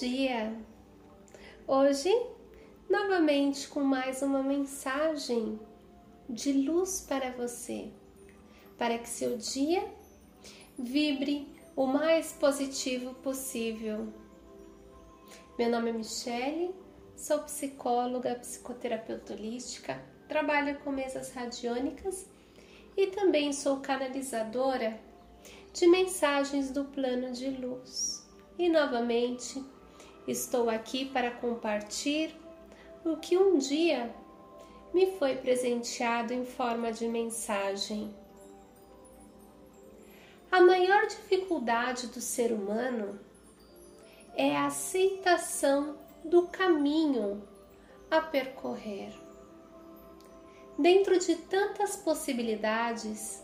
dia! Hoje, novamente com mais uma mensagem de luz para você, para que seu dia vibre o mais positivo possível. Meu nome é Michele, sou psicóloga, psicoterapeuta holística, trabalho com mesas radiônicas e também sou canalizadora de mensagens do plano de luz. E novamente estou aqui para compartilhar o que um dia me foi presenteado em forma de mensagem. A maior dificuldade do ser humano é a aceitação do caminho a percorrer. Dentro de tantas possibilidades,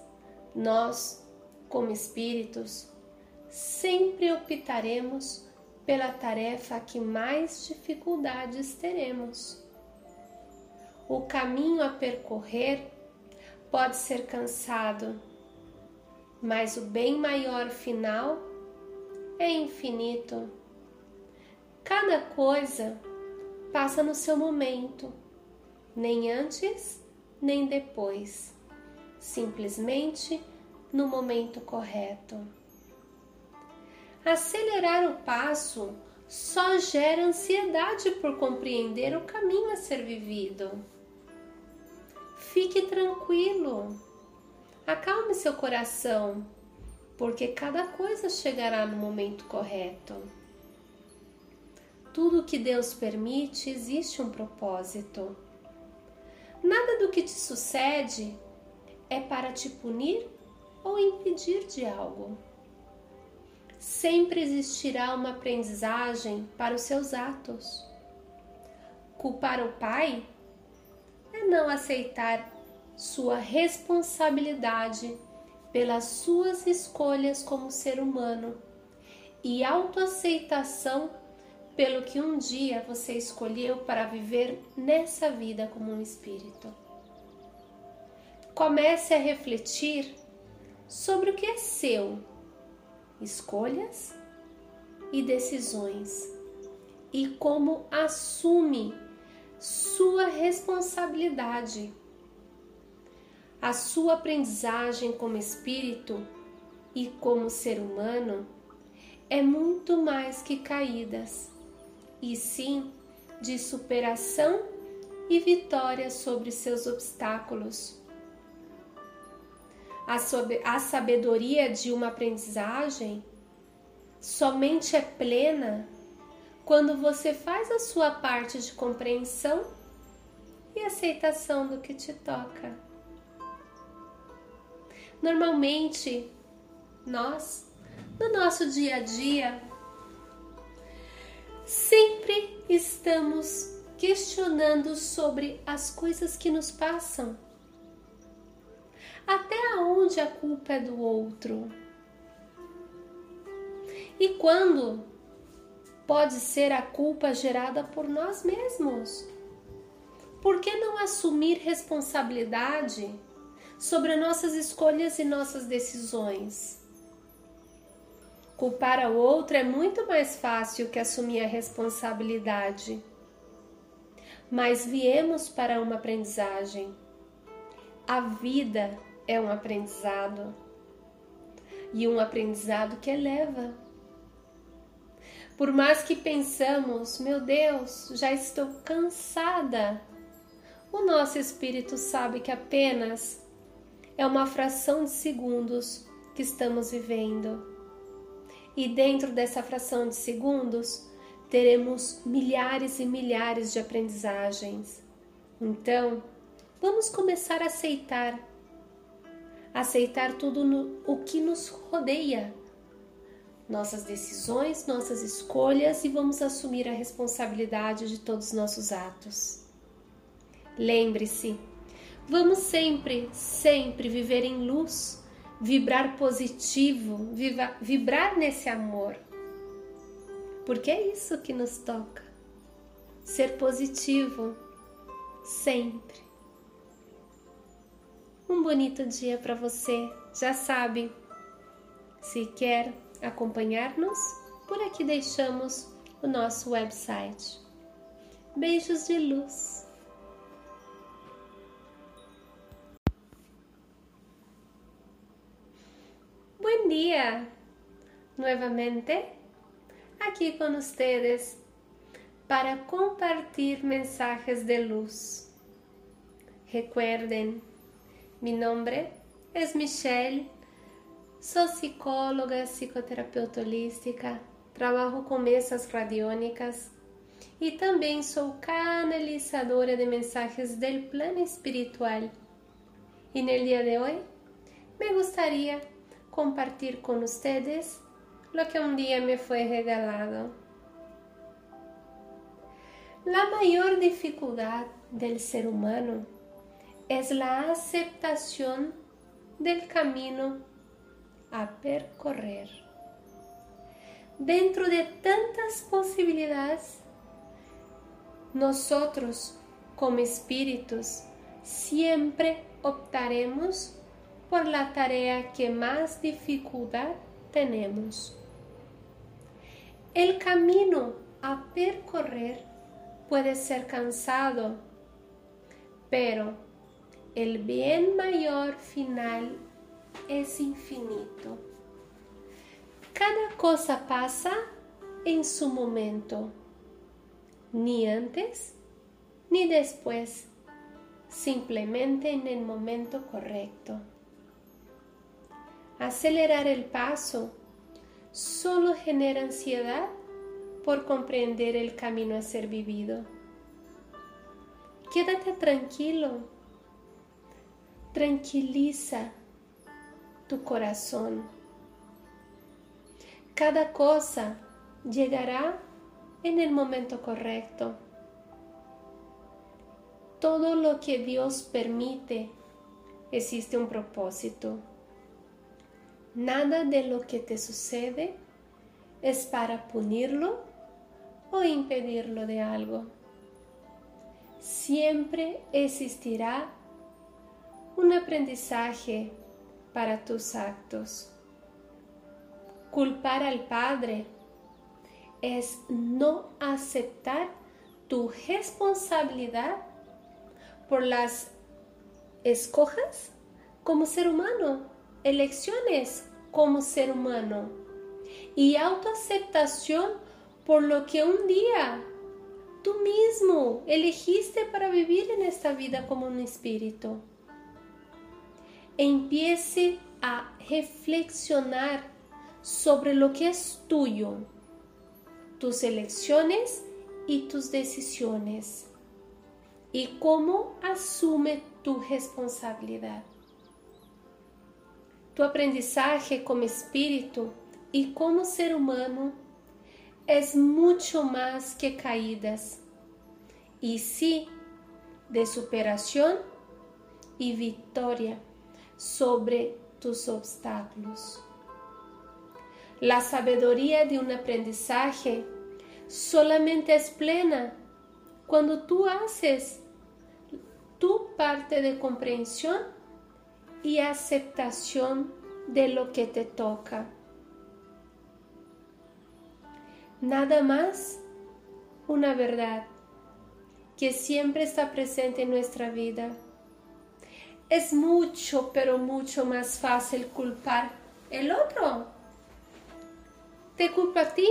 nós, como espíritos, sempre optaremos pela tarefa que mais dificuldades teremos. O caminho a percorrer pode ser cansado, mas o bem maior final é infinito. Cada coisa passa no seu momento, nem antes nem depois, simplesmente no momento correto. Acelerar o passo só gera ansiedade por compreender o caminho a ser vivido. Fique tranquilo, acalme seu coração, porque cada coisa chegará no momento correto. Tudo que Deus permite existe um propósito. Nada do que te sucede é para te punir ou impedir de algo. Sempre existirá uma aprendizagem para os seus atos. Culpar o pai é não aceitar sua responsabilidade pelas suas escolhas como ser humano e autoaceitação pelo que um dia você escolheu para viver nessa vida como um espírito. Comece a refletir sobre o que é seu, escolhas e decisões, e como assume sua responsabilidade. A sua aprendizagem como espírito e como ser humano é muito mais que caídas e sim de superação e vitória sobre seus obstáculos. A sabedoria de uma aprendizagem somente é plena quando você faz a sua parte de compreensão e aceitação do que te toca. Normalmente, nós, no nosso dia a dia, sempre estamos questionando sobre as coisas que nos passam. Até onde a culpa é do outro? E quando pode ser a culpa gerada por nós mesmos? Por que não assumir responsabilidade sobre nossas escolhas e nossas decisões? Culpar o outro é muito mais fácil que assumir a responsabilidade. Mas viemos para uma aprendizagem. A vida é um aprendizado. E um aprendizado que eleva. Por mais que pensamos, meu Deus, já estou cansada, o nosso espírito sabe que apenas é uma fração de segundos que estamos vivendo e dentro dessa fração de segundos teremos milhares e milhares de aprendizagens. Então, vamos começar a aceitar, aceitar tudo no, o que nos rodeia, nossas decisões, nossas escolhas e vamos assumir a responsabilidade de todos os nossos atos. Lembre-se, vamos sempre, sempre viver em luz vibrar positivo, vibrar nesse amor. Porque é isso que nos toca. Ser positivo sempre. Um bonito dia para você. Já sabe, se quer acompanhar-nos, por aqui deixamos o nosso website. Beijos de luz. Buen día. Nuevamente aquí con ustedes para compartir mensajes de luz. Recuerden, mi nombre es Michelle, soy psicóloga, psicoterapeuta holística, trabajo con mesas radiónicas y también soy canalizadora de mensajes del plano espiritual. Y en el día de hoy me gustaría compartir con ustedes lo que un día me fue regalado. La mayor dificultad del ser humano es la aceptación del camino a percorrer. Dentro de tantas posibilidades, nosotros como espíritus siempre optaremos por la tarea que más dificultad tenemos. El camino a percorrer puede ser cansado, pero el bien mayor final es infinito. Cada cosa pasa en su momento, ni antes ni después, simplemente en el momento correcto. Acelerar el paso solo genera ansiedad por comprender el camino a ser vivido. Quédate tranquilo, tranquiliza tu corazón. Cada cosa llegará en el momento correcto. Todo lo que Dios permite existe un propósito. Nada de lo que te sucede es para punirlo o impedirlo de algo. Siempre existirá un aprendizaje para tus actos. Culpar al Padre es no aceptar tu responsabilidad por las escojas como ser humano, elecciones como ser humano y autoaceptación por lo que un día tú mismo elegiste para vivir en esta vida como un espíritu. Empiece a reflexionar sobre lo que es tuyo, tus elecciones y tus decisiones y cómo asume tu responsabilidad. Tu aprendizaje como espíritu y como ser humano es mucho más que caídas y sí de superación y victoria sobre tus obstáculos. La sabiduría de un aprendizaje solamente es plena cuando tú haces tu parte de comprensión y aceptación de lo que te toca. Nada más una verdad que siempre está presente en nuestra vida. Es mucho, pero mucho más fácil culpar el otro. Te culpo a ti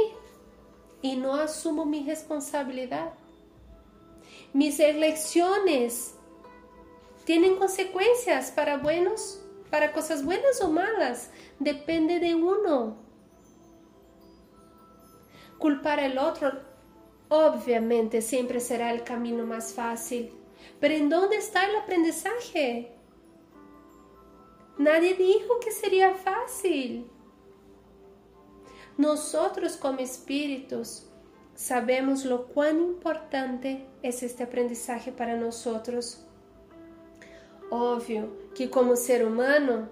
y no asumo mi responsabilidad. Mis elecciones tienen consecuencias para buenos, para cosas buenas o malas. Depende de uno. Culpar al otro obviamente siempre será el camino más fácil. Pero ¿en dónde está el aprendizaje? Nadie dijo que sería fácil. Nosotros como espíritus sabemos lo cuán importante es este aprendizaje para nosotros. Obvio que como ser humano,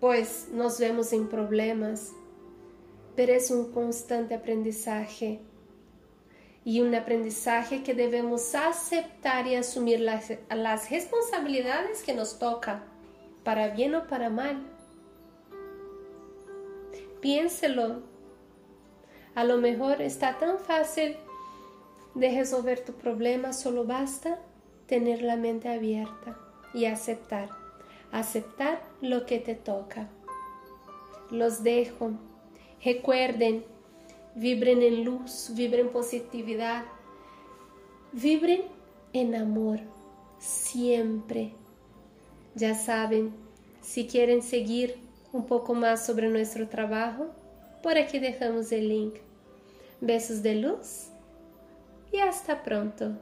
pues nos vemos en problemas, pero es un constante aprendizaje y un aprendizaje que debemos aceptar y asumir las, las responsabilidades que nos toca, para bien o para mal. Piénselo. A lo mejor está tan fácil de resolver tu problema, solo basta tener la mente abierta y aceptar, aceptar lo que te toca. Los dejo. Recuerden, vibren en luz, vibren positividad, vibren en amor, siempre. Ya saben, si quieren seguir un poco más sobre nuestro trabajo, por aquí dejamos el link. Besos de luz y hasta pronto.